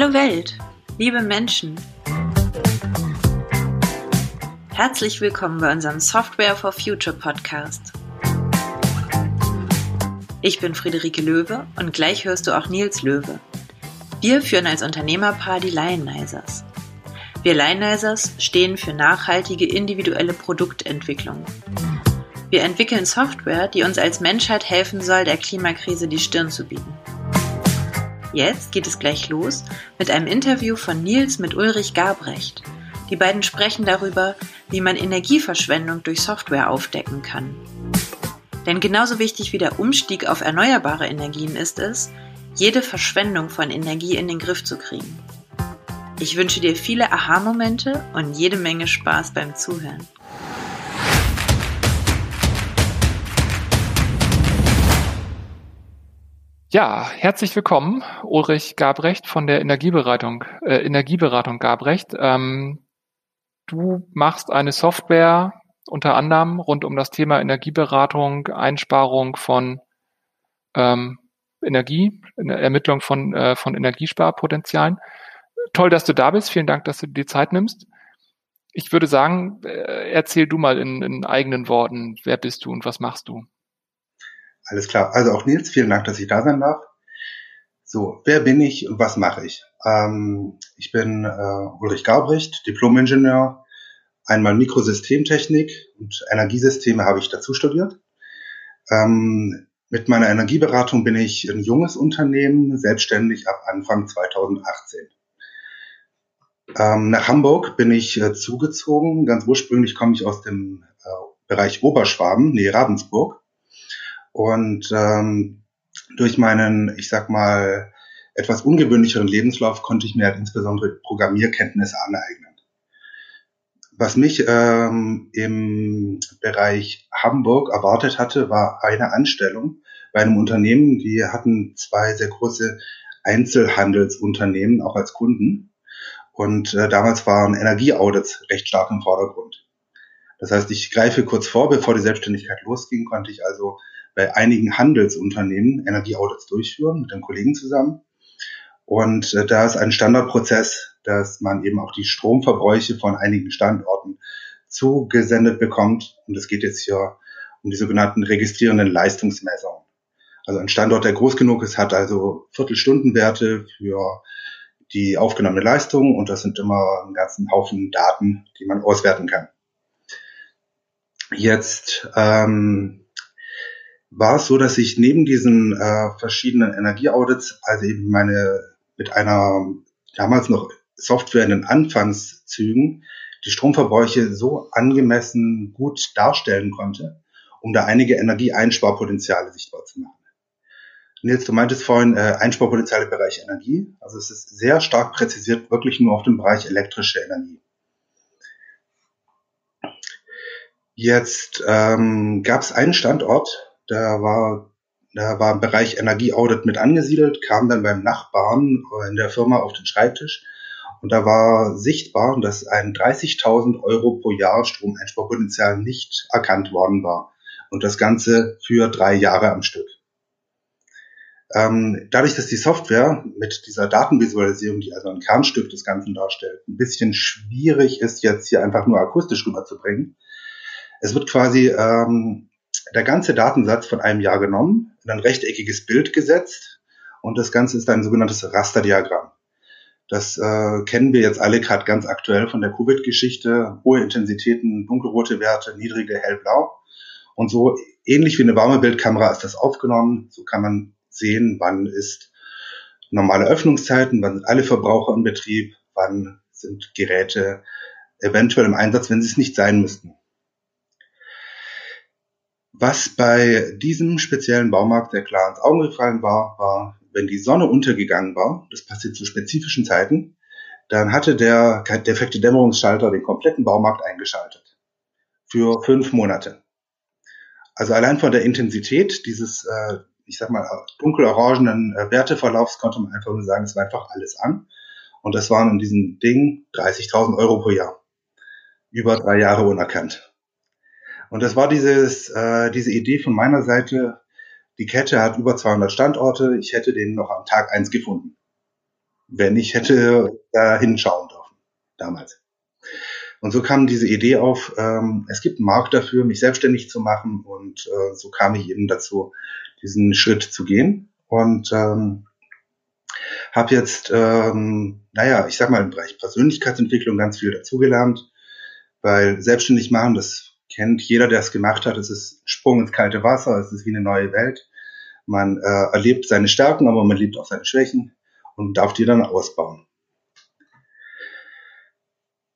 Hallo Welt, liebe Menschen. Herzlich willkommen bei unserem Software for Future Podcast. Ich bin Friederike Löwe und gleich hörst du auch Nils Löwe. Wir führen als Unternehmerpaar die Lionizers. Wir Lionizers stehen für nachhaltige individuelle Produktentwicklung. Wir entwickeln Software, die uns als Menschheit helfen soll, der Klimakrise die Stirn zu bieten. Jetzt geht es gleich los mit einem Interview von Nils mit Ulrich Gabrecht. Die beiden sprechen darüber, wie man Energieverschwendung durch Software aufdecken kann. Denn genauso wichtig wie der Umstieg auf erneuerbare Energien ist es, jede Verschwendung von Energie in den Griff zu kriegen. Ich wünsche dir viele Aha-Momente und jede Menge Spaß beim Zuhören. Ja, herzlich willkommen, Ulrich Gabrecht von der Energieberatung, äh, Energieberatung Gabrecht. Ähm, du machst eine Software unter anderem rund um das Thema Energieberatung, Einsparung von ähm, Energie, Ermittlung von, äh, von Energiesparpotenzialen. Toll, dass du da bist. Vielen Dank, dass du dir die Zeit nimmst. Ich würde sagen, äh, erzähl du mal in, in eigenen Worten, wer bist du und was machst du? Alles klar. Also auch Nils, vielen Dank, dass ich da sein darf. So, wer bin ich und was mache ich? Ähm, ich bin äh, Ulrich Gaubrecht, Diplom-Ingenieur, einmal Mikrosystemtechnik und Energiesysteme habe ich dazu studiert. Ähm, mit meiner Energieberatung bin ich ein junges Unternehmen, selbstständig ab Anfang 2018. Ähm, nach Hamburg bin ich äh, zugezogen. Ganz ursprünglich komme ich aus dem äh, Bereich Oberschwaben, nähe Ravensburg. Und ähm, durch meinen, ich sag mal, etwas ungewöhnlicheren Lebenslauf konnte ich mir halt insbesondere Programmierkenntnisse aneignen. Was mich ähm, im Bereich Hamburg erwartet hatte, war eine Anstellung bei einem Unternehmen, die hatten zwei sehr große Einzelhandelsunternehmen auch als Kunden. Und äh, damals waren Energieaudits recht stark im Vordergrund. Das heißt, ich greife kurz vor, bevor die Selbstständigkeit losging, konnte ich also bei einigen Handelsunternehmen Energieaudits durchführen mit den Kollegen zusammen. Und äh, da ist ein Standardprozess, dass man eben auch die Stromverbräuche von einigen Standorten zugesendet bekommt. Und es geht jetzt hier um die sogenannten registrierenden Leistungsmessungen. Also ein Standort, der groß genug ist, hat also Viertelstundenwerte für die aufgenommene Leistung und das sind immer einen ganzen Haufen Daten, die man auswerten kann. Jetzt ähm, war es so, dass ich neben diesen äh, verschiedenen Energieaudits, also eben meine mit einer damals noch Software in den Anfangszügen, die Stromverbräuche so angemessen gut darstellen konnte, um da einige Energieeinsparpotenziale sichtbar zu machen. Nils, du meintest vorhin äh, Einsparpotenziale im Bereich Energie. Also es ist sehr stark präzisiert, wirklich nur auf dem Bereich elektrische Energie. Jetzt ähm, gab es einen Standort, da war, da war im Bereich Energieaudit mit angesiedelt, kam dann beim Nachbarn in der Firma auf den Schreibtisch und da war sichtbar, dass ein 30.000 Euro pro Jahr Stromeinsparpotenzial nicht erkannt worden war. Und das Ganze für drei Jahre am Stück. Ähm, dadurch, dass die Software mit dieser Datenvisualisierung, die also ein Kernstück des Ganzen darstellt, ein bisschen schwierig ist, jetzt hier einfach nur akustisch rüberzubringen. Es wird quasi ähm, der ganze Datensatz von einem Jahr genommen, in ein rechteckiges Bild gesetzt und das Ganze ist ein sogenanntes Rasterdiagramm. Das äh, kennen wir jetzt alle gerade ganz aktuell von der Covid-Geschichte. Hohe Intensitäten, dunkelrote Werte, niedrige hellblau. Und so ähnlich wie eine Wärmebildkamera ist das aufgenommen. So kann man sehen, wann ist normale Öffnungszeiten, wann sind alle Verbraucher im Betrieb, wann sind Geräte eventuell im Einsatz, wenn sie es nicht sein müssten. Was bei diesem speziellen Baumarkt sehr klar ins Auge gefallen war, war, wenn die Sonne untergegangen war, das passiert zu spezifischen Zeiten, dann hatte der defekte Dämmerungsschalter den kompletten Baumarkt eingeschaltet. Für fünf Monate. Also allein von der Intensität dieses, äh, ich sag mal, dunkel-orangenen äh, Werteverlaufs konnte man einfach nur sagen, es war einfach alles an. Und das waren in diesem Ding 30.000 Euro pro Jahr. Über drei Jahre unerkannt. Und das war dieses, äh, diese Idee von meiner Seite, die Kette hat über 200 Standorte, ich hätte den noch am Tag eins gefunden. wenn ich hätte da hinschauen dürfen, damals. Und so kam diese Idee auf, ähm, es gibt einen Markt dafür, mich selbstständig zu machen und äh, so kam ich eben dazu, diesen Schritt zu gehen und ähm, habe jetzt, ähm, naja, ich sag mal im Bereich Persönlichkeitsentwicklung ganz viel dazugelernt, weil selbstständig machen, das kennt jeder, der es gemacht hat, es ist Sprung ins kalte Wasser, es ist wie eine neue Welt. Man äh, erlebt seine Stärken, aber man lebt auch seine Schwächen und darf die dann ausbauen.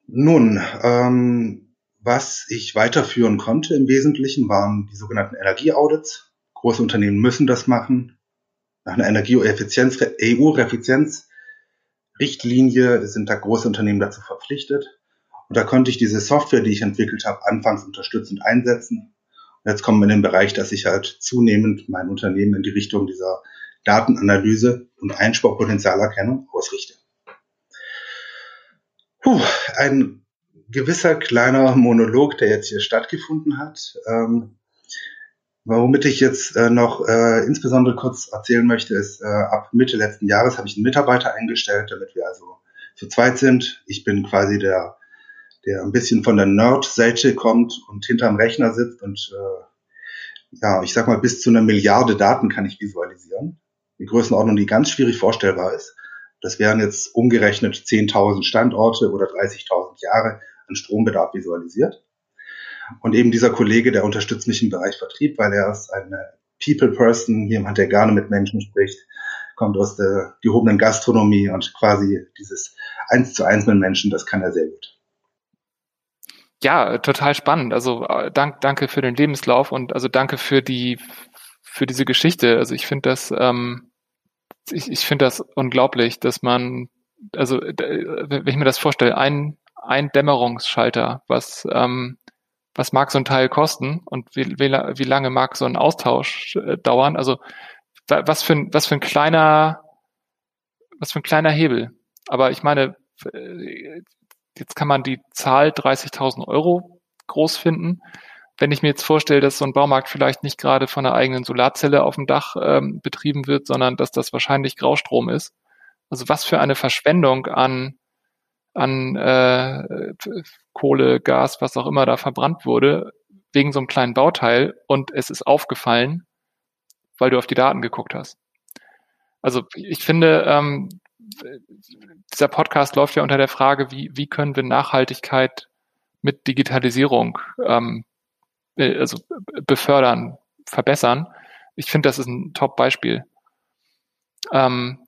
Nun, ähm, was ich weiterführen konnte im Wesentlichen waren die sogenannten Energieaudits. Große Unternehmen müssen das machen. Nach einer Energieeffizienz, EU-Effizienz-Richtlinie sind da große Unternehmen dazu verpflichtet. Und da konnte ich diese Software, die ich entwickelt habe, anfangs unterstützend einsetzen. Und jetzt kommen wir in den Bereich, dass ich halt zunehmend mein Unternehmen in die Richtung dieser Datenanalyse und Einsparpotenzialerkennung ausrichte. Puh, ein gewisser kleiner Monolog, der jetzt hier stattgefunden hat. Ähm, womit ich jetzt äh, noch äh, insbesondere kurz erzählen möchte, ist, äh, ab Mitte letzten Jahres habe ich einen Mitarbeiter eingestellt, damit wir also zu zweit sind. Ich bin quasi der, der ein bisschen von der Nerd-Seite kommt und hinterm Rechner sitzt und äh, ja, ich sag mal, bis zu einer Milliarde Daten kann ich visualisieren. Die Größenordnung, die ganz schwierig vorstellbar ist. Das wären jetzt umgerechnet 10.000 Standorte oder 30.000 Jahre an Strombedarf visualisiert. Und eben dieser Kollege, der unterstützt mich im Bereich Vertrieb, weil er ist eine People Person, jemand, der gerne mit Menschen spricht, kommt aus der gehobenen Gastronomie und quasi dieses Eins zu eins mit Menschen, das kann er sehr gut. Ja, total spannend. Also äh, dank, danke für den Lebenslauf und also danke für die für diese Geschichte. Also ich finde das ähm, ich, ich finde das unglaublich, dass man, also wenn ich mir das vorstelle, ein, ein Dämmerungsschalter, was, ähm, was mag so ein Teil kosten und wie, wie, wie lange mag so ein Austausch äh, dauern? Also was für ein, was für ein kleiner, was für ein kleiner Hebel. Aber ich meine, äh, jetzt kann man die Zahl 30.000 Euro groß finden wenn ich mir jetzt vorstelle, dass so ein Baumarkt vielleicht nicht gerade von einer eigenen Solarzelle auf dem Dach ähm, betrieben wird, sondern dass das wahrscheinlich Graustrom ist. Also was für eine Verschwendung an, an äh, Kohle, Gas, was auch immer da verbrannt wurde, wegen so einem kleinen Bauteil und es ist aufgefallen, weil du auf die Daten geguckt hast. Also ich finde, ähm, dieser Podcast läuft ja unter der Frage, wie, wie können wir Nachhaltigkeit mit Digitalisierung ähm, äh, also befördern, verbessern. Ich finde, das ist ein Top-Beispiel. Ähm,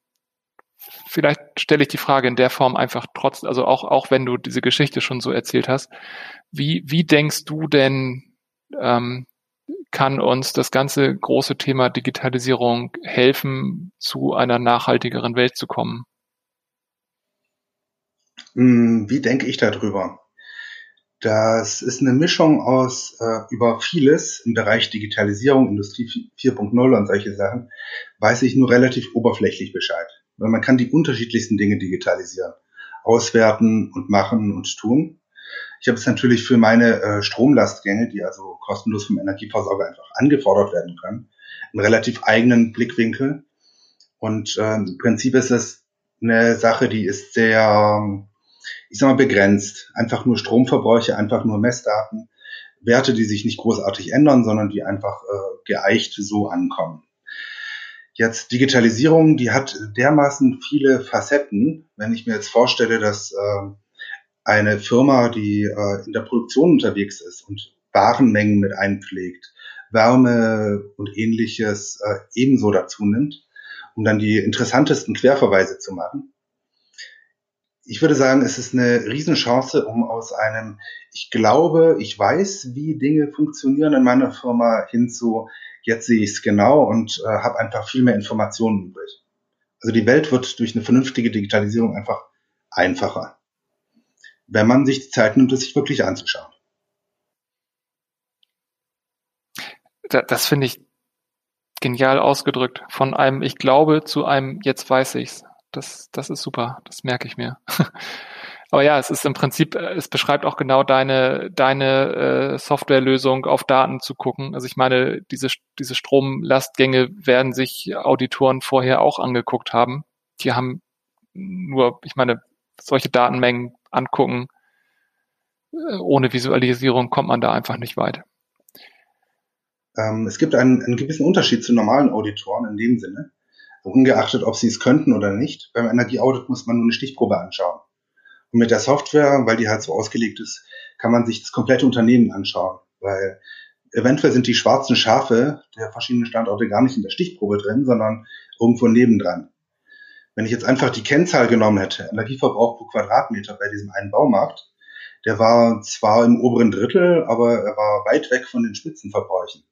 vielleicht stelle ich die Frage in der Form einfach trotz, also auch, auch wenn du diese Geschichte schon so erzählt hast, wie, wie denkst du denn, ähm, kann uns das ganze große Thema Digitalisierung helfen, zu einer nachhaltigeren Welt zu kommen? Hm, wie denke ich darüber? Das ist eine Mischung aus äh, über vieles im Bereich Digitalisierung, Industrie 4.0 und solche Sachen, weiß ich nur relativ oberflächlich Bescheid. Weil man kann die unterschiedlichsten Dinge digitalisieren, auswerten und machen und tun. Ich habe es natürlich für meine äh, Stromlastgänge, die also kostenlos vom Energieversorger einfach angefordert werden können, einen relativ eigenen Blickwinkel. Und äh, im Prinzip ist es eine Sache, die ist sehr ich sag mal, begrenzt. Einfach nur Stromverbräuche, einfach nur Messdaten, Werte, die sich nicht großartig ändern, sondern die einfach äh, geeicht so ankommen. Jetzt Digitalisierung, die hat dermaßen viele Facetten. Wenn ich mir jetzt vorstelle, dass äh, eine Firma, die äh, in der Produktion unterwegs ist und Warenmengen mit einpflegt, Wärme und ähnliches äh, ebenso dazu nimmt, um dann die interessantesten Querverweise zu machen, ich würde sagen, es ist eine Riesenchance, um aus einem, ich glaube, ich weiß, wie Dinge funktionieren in meiner Firma hinzu, jetzt sehe ich es genau und äh, habe einfach viel mehr Informationen übrig. Also die Welt wird durch eine vernünftige Digitalisierung einfach einfacher, wenn man sich die Zeit nimmt, es sich wirklich anzuschauen. Das finde ich genial ausgedrückt. Von einem Ich glaube zu einem Jetzt weiß ich's. Das, das ist super, das merke ich mir. Aber ja, es ist im Prinzip, äh, es beschreibt auch genau deine, deine äh, Softwarelösung auf Daten zu gucken. Also ich meine, diese, diese Stromlastgänge werden sich Auditoren vorher auch angeguckt haben. Die haben nur, ich meine, solche Datenmengen angucken, äh, ohne Visualisierung kommt man da einfach nicht weit. Ähm, es gibt einen, einen gewissen Unterschied zu normalen Auditoren in dem Sinne, ungeachtet, ob sie es könnten oder nicht. Beim Energieaudit muss man nur eine Stichprobe anschauen. Und mit der Software, weil die halt so ausgelegt ist, kann man sich das komplette Unternehmen anschauen, weil eventuell sind die schwarzen Schafe der verschiedenen Standorte gar nicht in der Stichprobe drin, sondern irgendwo nebendran. Wenn ich jetzt einfach die Kennzahl genommen hätte, Energieverbrauch pro Quadratmeter bei diesem einen Baumarkt, der war zwar im oberen Drittel, aber er war weit weg von den Spitzenverbräuchen.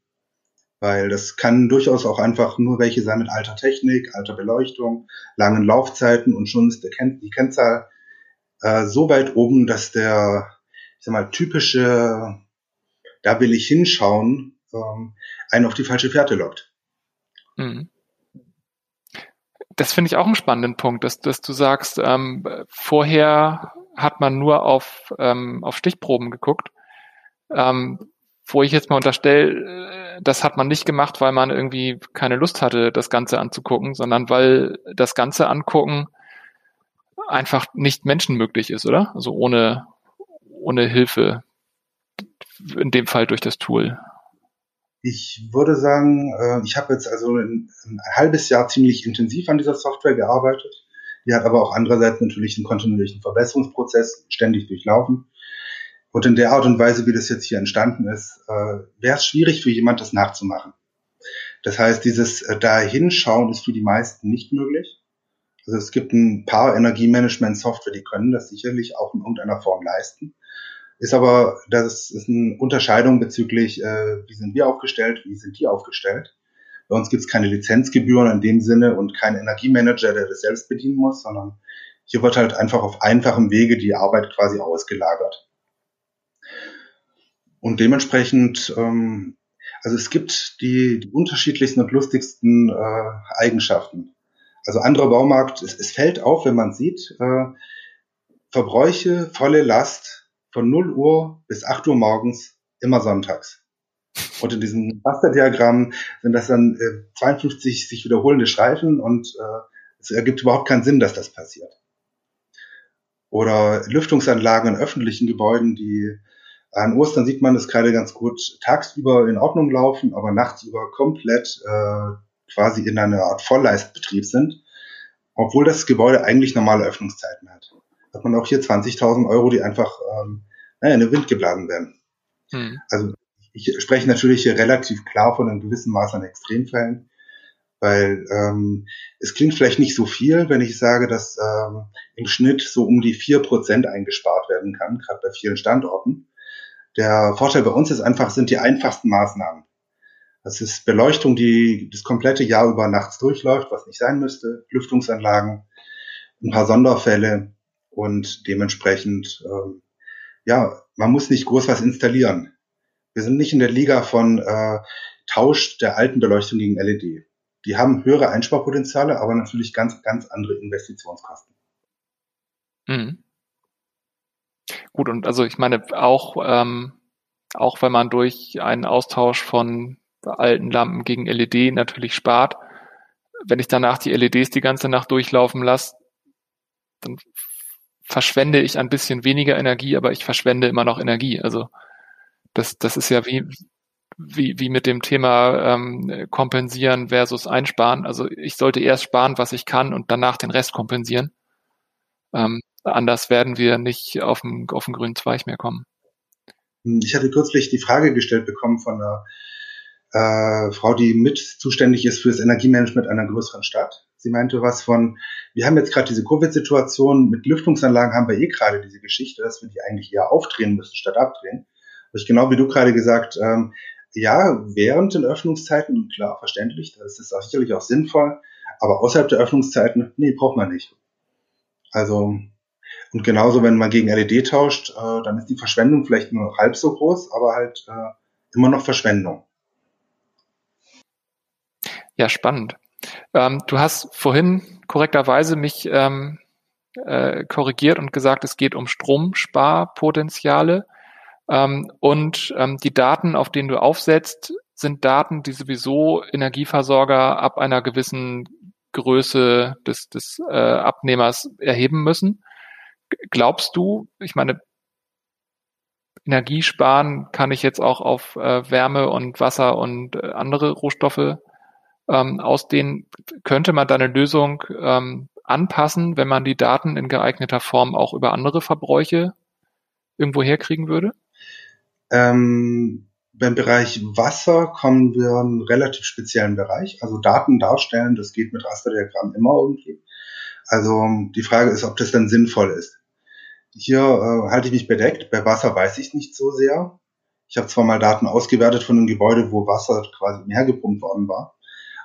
Weil das kann durchaus auch einfach nur welche sein mit alter Technik, alter Beleuchtung, langen Laufzeiten und schon ist Ken die Kennzahl äh, so weit oben, dass der, ich sag mal, typische, da will ich hinschauen, ähm, einen auf die falsche Fährte lockt. Mhm das finde ich auch einen spannenden Punkt, dass, dass du sagst, ähm, vorher hat man nur auf, ähm, auf Stichproben geguckt, ähm, wo ich jetzt mal unterstelle, äh, das hat man nicht gemacht, weil man irgendwie keine Lust hatte, das Ganze anzugucken, sondern weil das Ganze angucken einfach nicht menschenmöglich ist, oder? Also ohne, ohne Hilfe, in dem Fall durch das Tool. Ich würde sagen, äh, ich habe jetzt also ein, ein, halbes Jahr ziemlich intensiv an dieser Software gearbeitet. Die hat aber auch andererseits natürlich einen kontinuierlichen Verbesserungsprozess ständig durchlaufen. Und in der Art und Weise, wie das jetzt hier entstanden ist, äh, wäre es schwierig für jemand, das nachzumachen. Das heißt, dieses äh, Dahinschauen ist für die meisten nicht möglich. Also es gibt ein paar Energiemanagement-Software, die können das sicherlich auch in irgendeiner Form leisten. Ist aber, das ist eine Unterscheidung bezüglich, äh, wie sind wir aufgestellt, wie sind die aufgestellt. Bei uns gibt es keine Lizenzgebühren in dem Sinne und keinen Energiemanager, der das selbst bedienen muss, sondern hier wird halt einfach auf einfachem Wege die Arbeit quasi ausgelagert. Und dementsprechend, ähm, also es gibt die, die unterschiedlichsten und lustigsten äh, Eigenschaften. Also anderer Baumarkt, es, es fällt auf, wenn man sieht, äh, Verbräuche, volle Last, von 0 Uhr bis 8 Uhr morgens immer sonntags. Und in diesem Rasterdiagramm sind das dann äh, 52 sich wiederholende Streifen und äh, es ergibt überhaupt keinen Sinn, dass das passiert. Oder Lüftungsanlagen in öffentlichen Gebäuden, die an Ostern sieht man das gerade ganz gut tagsüber in Ordnung laufen, aber nachts über komplett äh, quasi in einer Art Vollleistbetrieb sind, obwohl das Gebäude eigentlich normale Öffnungszeiten hat hat man auch hier 20.000 Euro, die einfach ähm, naja, in den Wind geblasen werden. Hm. Also ich spreche natürlich hier relativ klar von einem gewissen Maß an Extremfällen, weil ähm, es klingt vielleicht nicht so viel, wenn ich sage, dass ähm, im Schnitt so um die vier Prozent eingespart werden kann, gerade bei vielen Standorten. Der Vorteil bei uns ist einfach, sind die einfachsten Maßnahmen. Das ist Beleuchtung, die das komplette Jahr über nachts durchläuft, was nicht sein müsste, Lüftungsanlagen, ein paar Sonderfälle, und dementsprechend, ähm, ja, man muss nicht groß was installieren. Wir sind nicht in der Liga von äh, Tausch der alten Beleuchtung gegen LED. Die haben höhere Einsparpotenziale, aber natürlich ganz, ganz andere Investitionskosten. Mhm. Gut, und also ich meine, auch, ähm, auch wenn man durch einen Austausch von alten Lampen gegen LED natürlich spart, wenn ich danach die LEDs die ganze Nacht durchlaufen lasse, dann verschwende ich ein bisschen weniger Energie, aber ich verschwende immer noch Energie. Also das, das ist ja wie, wie, wie mit dem Thema ähm, kompensieren versus einsparen. Also ich sollte erst sparen, was ich kann und danach den Rest kompensieren. Ähm, anders werden wir nicht auf den, auf den grünen Zweig mehr kommen. Ich hatte kürzlich die Frage gestellt bekommen von einer äh, Frau, die mit zuständig ist für das Energiemanagement einer größeren Stadt. Sie meinte was von, wir haben jetzt gerade diese Covid-Situation, mit Lüftungsanlagen haben wir eh gerade diese Geschichte, dass wir die eigentlich eher aufdrehen müssen statt abdrehen. Aber ich genau wie du gerade gesagt, ähm, ja, während den Öffnungszeiten, klar, verständlich, das ist auch sicherlich auch sinnvoll, aber außerhalb der Öffnungszeiten, nee, braucht man nicht. Also, und genauso, wenn man gegen LED tauscht, äh, dann ist die Verschwendung vielleicht nur noch halb so groß, aber halt äh, immer noch Verschwendung. Ja, spannend. Ähm, du hast vorhin korrekterweise mich ähm, äh, korrigiert und gesagt, es geht um Stromsparpotenziale. Ähm, und ähm, die Daten, auf denen du aufsetzt, sind Daten, die sowieso Energieversorger ab einer gewissen Größe des, des äh, Abnehmers erheben müssen. Glaubst du, ich meine, Energie sparen kann ich jetzt auch auf äh, Wärme und Wasser und äh, andere Rohstoffe ähm, ausdehnen. Könnte man da eine Lösung ähm, anpassen, wenn man die Daten in geeigneter Form auch über andere Verbräuche irgendwo herkriegen würde? Ähm, beim Bereich Wasser kommen wir in einen relativ speziellen Bereich. Also Daten darstellen, das geht mit Rasterdiagrammen immer irgendwie. Also die Frage ist, ob das dann sinnvoll ist. Hier äh, halte ich mich bedeckt. Bei Wasser weiß ich nicht so sehr. Ich habe zwar mal Daten ausgewertet von einem Gebäude, wo Wasser quasi umhergepumpt worden war,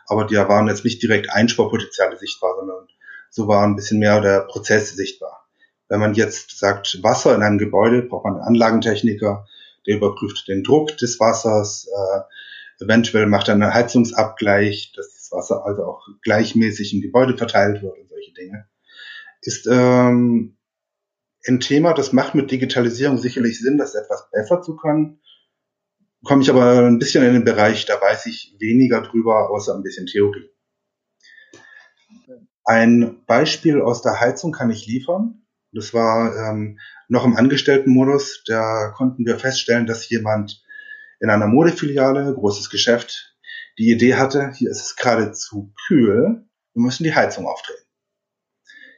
aber die waren jetzt nicht direkt Einsparpotenziale sichtbar, sondern so war ein bisschen mehr der Prozess sichtbar. Wenn man jetzt sagt Wasser in einem Gebäude, braucht man einen Anlagentechniker, der überprüft den Druck des Wassers, äh, eventuell macht er einen Heizungsabgleich, dass das Wasser also auch gleichmäßig im Gebäude verteilt wird und solche Dinge. Ist ähm, ein Thema, das macht mit Digitalisierung sicherlich Sinn, das etwas besser zu können. Komme ich aber ein bisschen in den Bereich, da weiß ich weniger drüber, außer ein bisschen Theorie. Ein Beispiel aus der Heizung kann ich liefern. Das war ähm, noch im Angestelltenmodus. Da konnten wir feststellen, dass jemand in einer Modefiliale, großes Geschäft, die Idee hatte, hier ist es gerade zu kühl, wir müssen die Heizung aufdrehen.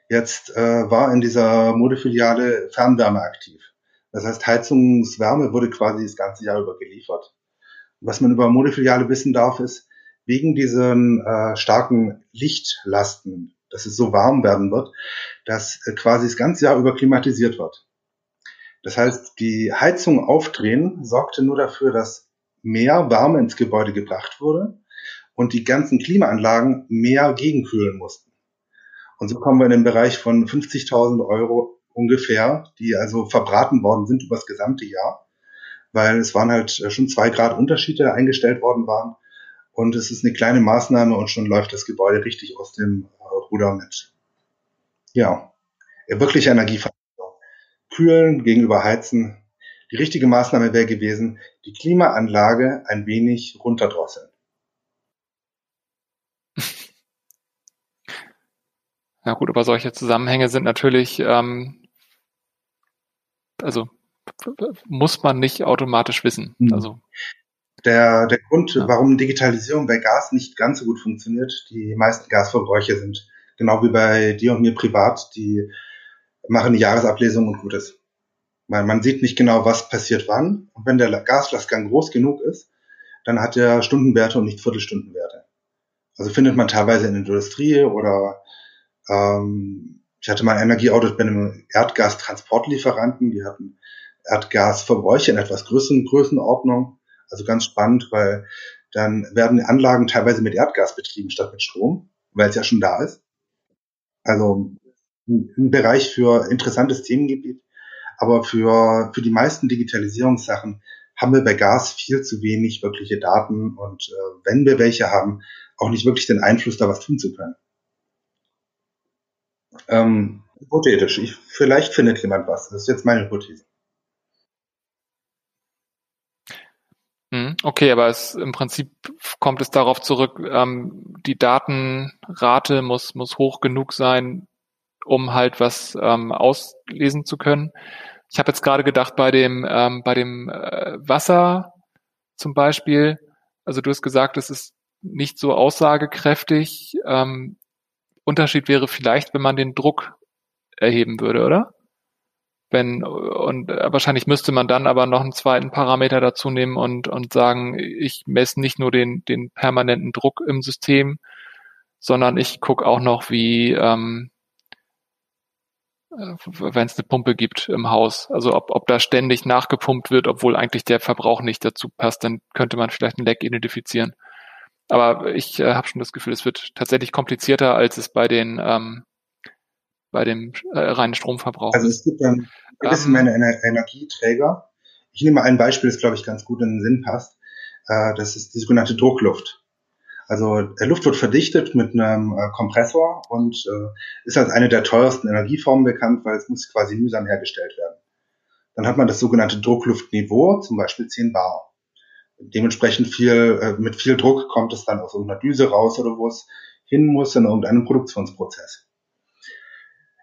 Jetzt äh, war in dieser Modefiliale Fernwärme aktiv. Das heißt, Heizungswärme wurde quasi das ganze Jahr über geliefert. Was man über Modefiliale wissen darf, ist, wegen diesen äh, starken Lichtlasten, dass es so warm werden wird, dass äh, quasi das ganze Jahr über klimatisiert wird. Das heißt, die Heizung aufdrehen sorgte nur dafür, dass mehr Wärme ins Gebäude gebracht wurde und die ganzen Klimaanlagen mehr gegenkühlen mussten. Und so kommen wir in den Bereich von 50.000 Euro ungefähr, die also verbraten worden sind über das gesamte Jahr, weil es waren halt äh, schon zwei Grad Unterschiede eingestellt worden waren. Und es ist eine kleine Maßnahme und schon läuft das Gebäude richtig aus dem äh, Ruder mit. Ja, wirklich Energieverbrauch. Kühlen gegenüber Heizen. Die richtige Maßnahme wäre gewesen, die Klimaanlage ein wenig runterdrosseln. Ja gut, aber solche Zusammenhänge sind natürlich, ähm, also muss man nicht automatisch wissen. Mhm. Also der, der Grund, ja. warum Digitalisierung bei Gas nicht ganz so gut funktioniert, die meisten Gasverbräuche sind genau wie bei dir und mir privat, die machen eine Jahresablesung und gut ist. Weil man sieht nicht genau, was passiert wann. Und wenn der Gaslastgang groß genug ist, dann hat er Stundenwerte und nicht Viertelstundenwerte. Also findet man teilweise in der Industrie oder ähm, ich hatte mal ein Energieaudit bei einem Erdgastransportlieferanten, die hatten Erdgasverbräuche in etwas größeren Größenordnung. Also ganz spannend, weil dann werden Anlagen teilweise mit Erdgas betrieben statt mit Strom, weil es ja schon da ist. Also ein Bereich für interessantes Themengebiet. Aber für, für die meisten Digitalisierungssachen haben wir bei Gas viel zu wenig wirkliche Daten und äh, wenn wir welche haben, auch nicht wirklich den Einfluss, da was tun zu können. Ähm, hypothetisch. Ich, vielleicht findet jemand was. Das ist jetzt meine Hypothese. Hm, okay, aber es, im Prinzip kommt es darauf zurück, ähm, die Datenrate muss, muss hoch genug sein, um halt was ähm, auslesen zu können. Ich habe jetzt gerade gedacht bei dem, ähm, bei dem äh, Wasser zum Beispiel, also du hast gesagt, es ist nicht so aussagekräftig. Ähm, Unterschied wäre vielleicht, wenn man den Druck erheben würde, oder? Wenn, und äh, wahrscheinlich müsste man dann aber noch einen zweiten Parameter dazu nehmen und, und sagen, ich messe nicht nur den, den permanenten Druck im System, sondern ich gucke auch noch, wie, ähm, äh, wenn es eine Pumpe gibt im Haus. Also ob, ob da ständig nachgepumpt wird, obwohl eigentlich der Verbrauch nicht dazu passt, dann könnte man vielleicht ein Leck identifizieren. Aber ich äh, habe schon das Gefühl, es wird tatsächlich komplizierter, als es bei den ähm, bei dem äh, reinen Stromverbrauch. Also es gibt dann gewisse ähm, Ener Energieträger. Ich nehme mal ein Beispiel, das glaube ich ganz gut in den Sinn passt. Äh, das ist die sogenannte Druckluft. Also der Luft wird verdichtet mit einem äh, Kompressor und äh, ist als eine der teuersten Energieformen bekannt, weil es muss quasi mühsam hergestellt werden. Dann hat man das sogenannte Druckluftniveau, zum Beispiel 10 Bar dementsprechend viel, äh, mit viel Druck kommt es dann aus irgendeiner Düse raus oder wo es hin muss in irgendeinem Produktionsprozess.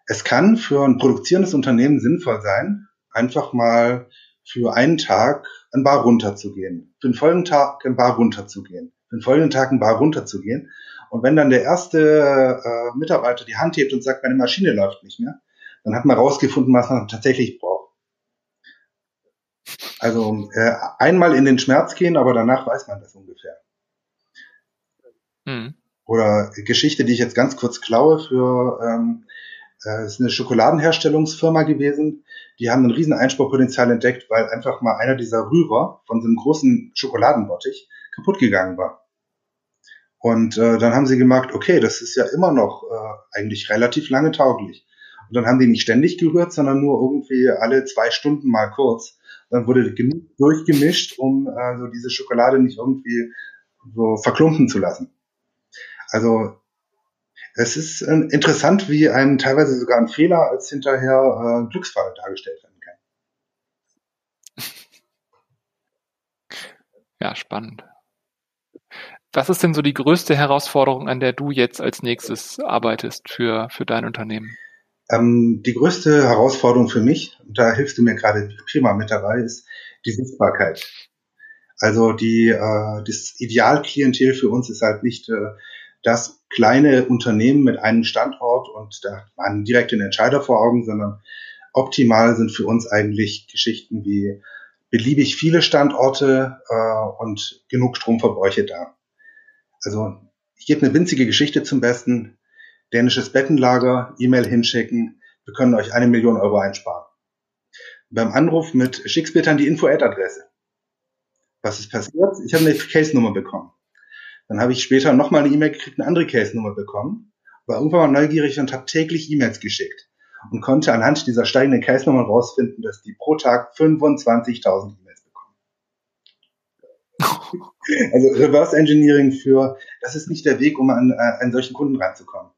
Es kann für ein produzierendes Unternehmen sinnvoll sein, einfach mal für einen Tag ein Bar runterzugehen, für den folgenden Tag ein Bar runterzugehen, für den folgenden Tag ein Bar runterzugehen. Und wenn dann der erste äh, Mitarbeiter die Hand hebt und sagt, meine Maschine läuft nicht mehr, dann hat man rausgefunden, was man tatsächlich braucht. Also äh, einmal in den Schmerz gehen, aber danach weiß man das ungefähr. Mhm. Oder Geschichte, die ich jetzt ganz kurz klaue für ähm, äh, ist eine Schokoladenherstellungsfirma gewesen. Die haben ein riesen Einspruchpotenzial entdeckt, weil einfach mal einer dieser Rührer von so einem großen Schokoladenbottich kaputt gegangen war. Und äh, dann haben sie gemerkt, okay, das ist ja immer noch äh, eigentlich relativ lange tauglich. Und dann haben die nicht ständig gerührt, sondern nur irgendwie alle zwei Stunden mal kurz. Dann wurde genug durchgemischt, um äh, so diese Schokolade nicht irgendwie so verklumpen zu lassen. Also es ist äh, interessant, wie ein teilweise sogar ein Fehler als hinterher äh, Glücksfall dargestellt werden kann. Ja, spannend. Was ist denn so die größte Herausforderung, an der du jetzt als nächstes arbeitest für, für dein Unternehmen? Ähm, die größte Herausforderung für mich, und da hilfst du mir gerade prima mit dabei, ist die Sichtbarkeit. Also die, äh, das Idealklientel für uns ist halt nicht äh, das kleine Unternehmen mit einem Standort und da waren direkt den Entscheider vor Augen, sondern optimal sind für uns eigentlich Geschichten wie beliebig viele Standorte äh, und genug Stromverbräuche da. Also ich gebe eine winzige Geschichte zum Besten. Dänisches Bettenlager, E-Mail hinschicken, wir können euch eine Million Euro einsparen. Beim Anruf mit bitte an die Info-Ad-Adresse. Was ist passiert? Ich habe eine Case-Nummer bekommen. Dann habe ich später nochmal eine E-Mail gekriegt, eine andere Case-Nummer bekommen, war irgendwann mal neugierig und habe täglich E-Mails geschickt und konnte anhand dieser steigenden Case-Nummern rausfinden, dass die pro Tag 25.000 E-Mails bekommen. also Reverse Engineering für, das ist nicht der Weg, um an, äh, an solchen Kunden ranzukommen.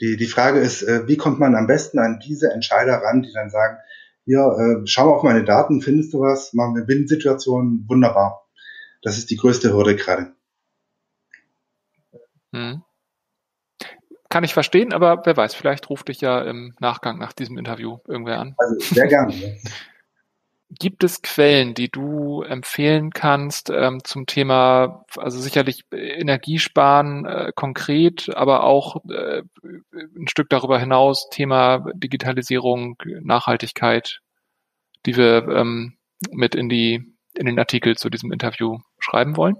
Die, die Frage ist, äh, wie kommt man am besten an diese Entscheider ran, die dann sagen, hier, äh, schau mal auf meine Daten, findest du was, machen wir Binnensituation, wunderbar. Das ist die größte Hürde gerade. Hm. Kann ich verstehen, aber wer weiß, vielleicht ruft dich ja im Nachgang nach diesem Interview irgendwer an. Also sehr gerne. Gibt es Quellen, die du empfehlen kannst ähm, zum Thema, also sicherlich Energiesparen äh, konkret, aber auch äh, ein Stück darüber hinaus Thema Digitalisierung, Nachhaltigkeit, die wir ähm, mit in die in den Artikel zu diesem Interview schreiben wollen?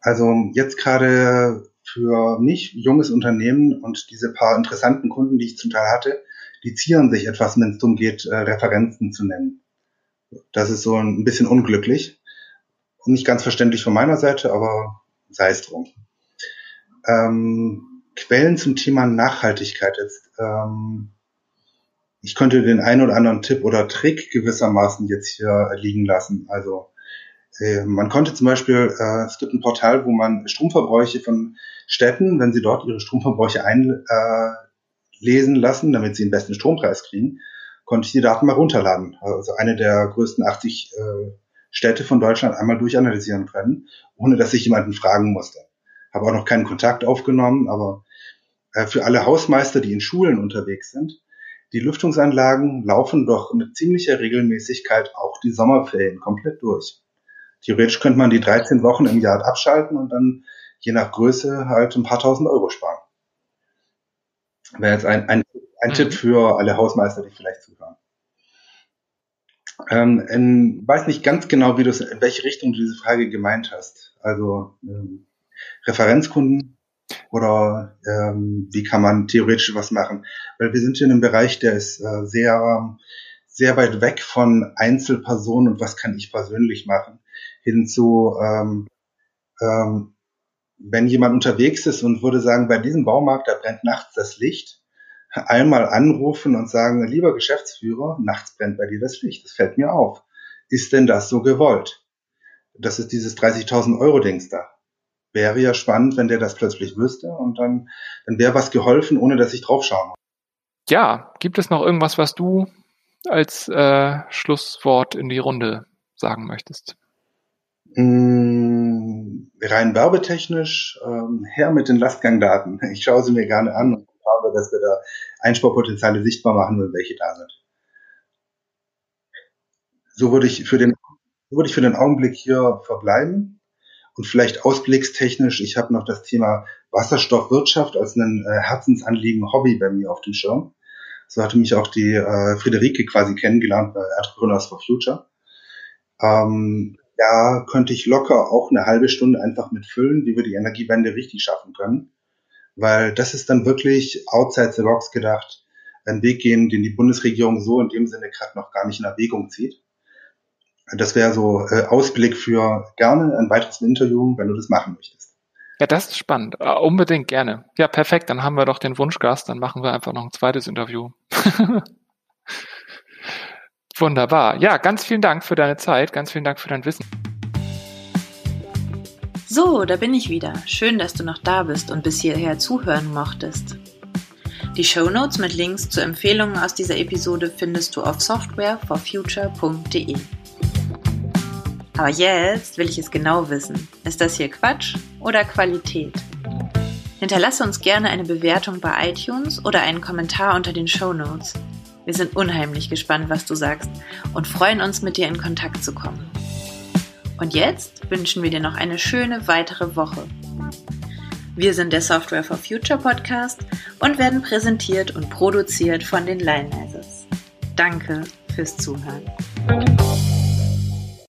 Also jetzt gerade für mich, junges Unternehmen und diese paar interessanten Kunden, die ich zum Teil hatte, die zieren sich etwas, wenn es darum geht, äh, Referenzen zu nennen. Das ist so ein bisschen unglücklich nicht ganz verständlich von meiner Seite, aber sei es drum. Ähm, Quellen zum Thema Nachhaltigkeit jetzt. Ähm, ich könnte den einen oder anderen Tipp oder Trick gewissermaßen jetzt hier liegen lassen. Also äh, man konnte zum Beispiel, äh, es gibt ein Portal, wo man Stromverbräuche von Städten, wenn sie dort ihre Stromverbräuche einlesen äh, lassen, damit sie den besten Strompreis kriegen, konnte ich die Daten mal runterladen. Also eine der größten 80 äh, Städte von Deutschland einmal durchanalysieren können, ohne dass ich jemanden fragen musste. Habe auch noch keinen Kontakt aufgenommen, aber äh, für alle Hausmeister, die in Schulen unterwegs sind, die Lüftungsanlagen laufen doch mit ziemlicher Regelmäßigkeit auch die Sommerferien komplett durch. Theoretisch könnte man die 13 Wochen im Jahr abschalten und dann je nach Größe halt ein paar tausend Euro sparen. Wäre jetzt ein, ein, ein mhm. Tipp für alle Hausmeister, die vielleicht zuhören. Ähm, in, weiß nicht ganz genau, wie du in welche Richtung du diese Frage gemeint hast. Also ähm, Referenzkunden oder ähm, wie kann man theoretisch was machen? Weil wir sind hier in einem Bereich, der ist äh, sehr sehr weit weg von Einzelpersonen und was kann ich persönlich machen, hin zu ähm, ähm, wenn jemand unterwegs ist und würde sagen, bei diesem Baumarkt, da brennt nachts das Licht, einmal anrufen und sagen, lieber Geschäftsführer, nachts brennt bei dir das Licht, das fällt mir auf. Ist denn das so gewollt? Das ist dieses 30.000 Euro Dings da. Wäre ja spannend, wenn der das plötzlich wüsste und dann, dann wäre was geholfen, ohne dass ich draufschauen muss. Ja, gibt es noch irgendwas, was du als äh, Schlusswort in die Runde sagen möchtest? Mmh rein werbetechnisch ähm, her mit den Lastgangdaten. Ich schaue sie mir gerne an und schaue, dass wir da Einsparpotenziale sichtbar machen und welche da sind. So würde ich für den, würde ich für den Augenblick hier verbleiben. Und vielleicht ausblickstechnisch, ich habe noch das Thema Wasserstoffwirtschaft als ein äh, Herzensanliegen, Hobby bei mir auf dem Schirm. So hatte mich auch die äh, Friederike quasi kennengelernt bei Entrepreneurs for Future. Ähm, da könnte ich locker auch eine halbe Stunde einfach mitfüllen, wie wir die Energiewende richtig schaffen können. Weil das ist dann wirklich outside the box gedacht, ein Weg gehen, den die Bundesregierung so in dem Sinne gerade noch gar nicht in Erwägung zieht. Das wäre so äh, Ausblick für gerne ein weiteres Interview, wenn du das machen möchtest. Ja, das ist spannend. Uh, unbedingt gerne. Ja, perfekt. Dann haben wir doch den Wunschgast. Dann machen wir einfach noch ein zweites Interview. Wunderbar. Ja, ganz vielen Dank für deine Zeit. Ganz vielen Dank für dein Wissen. So, da bin ich wieder. Schön, dass du noch da bist und bis hierher zuhören mochtest. Die Show Notes mit Links zu Empfehlungen aus dieser Episode findest du auf softwareforfuture.de. Aber jetzt will ich es genau wissen. Ist das hier Quatsch oder Qualität? Hinterlasse uns gerne eine Bewertung bei iTunes oder einen Kommentar unter den Show Notes. Wir sind unheimlich gespannt, was du sagst und freuen uns, mit dir in Kontakt zu kommen. Und jetzt wünschen wir dir noch eine schöne weitere Woche. Wir sind der Software for Future Podcast und werden präsentiert und produziert von den Lionizers. Danke fürs Zuhören.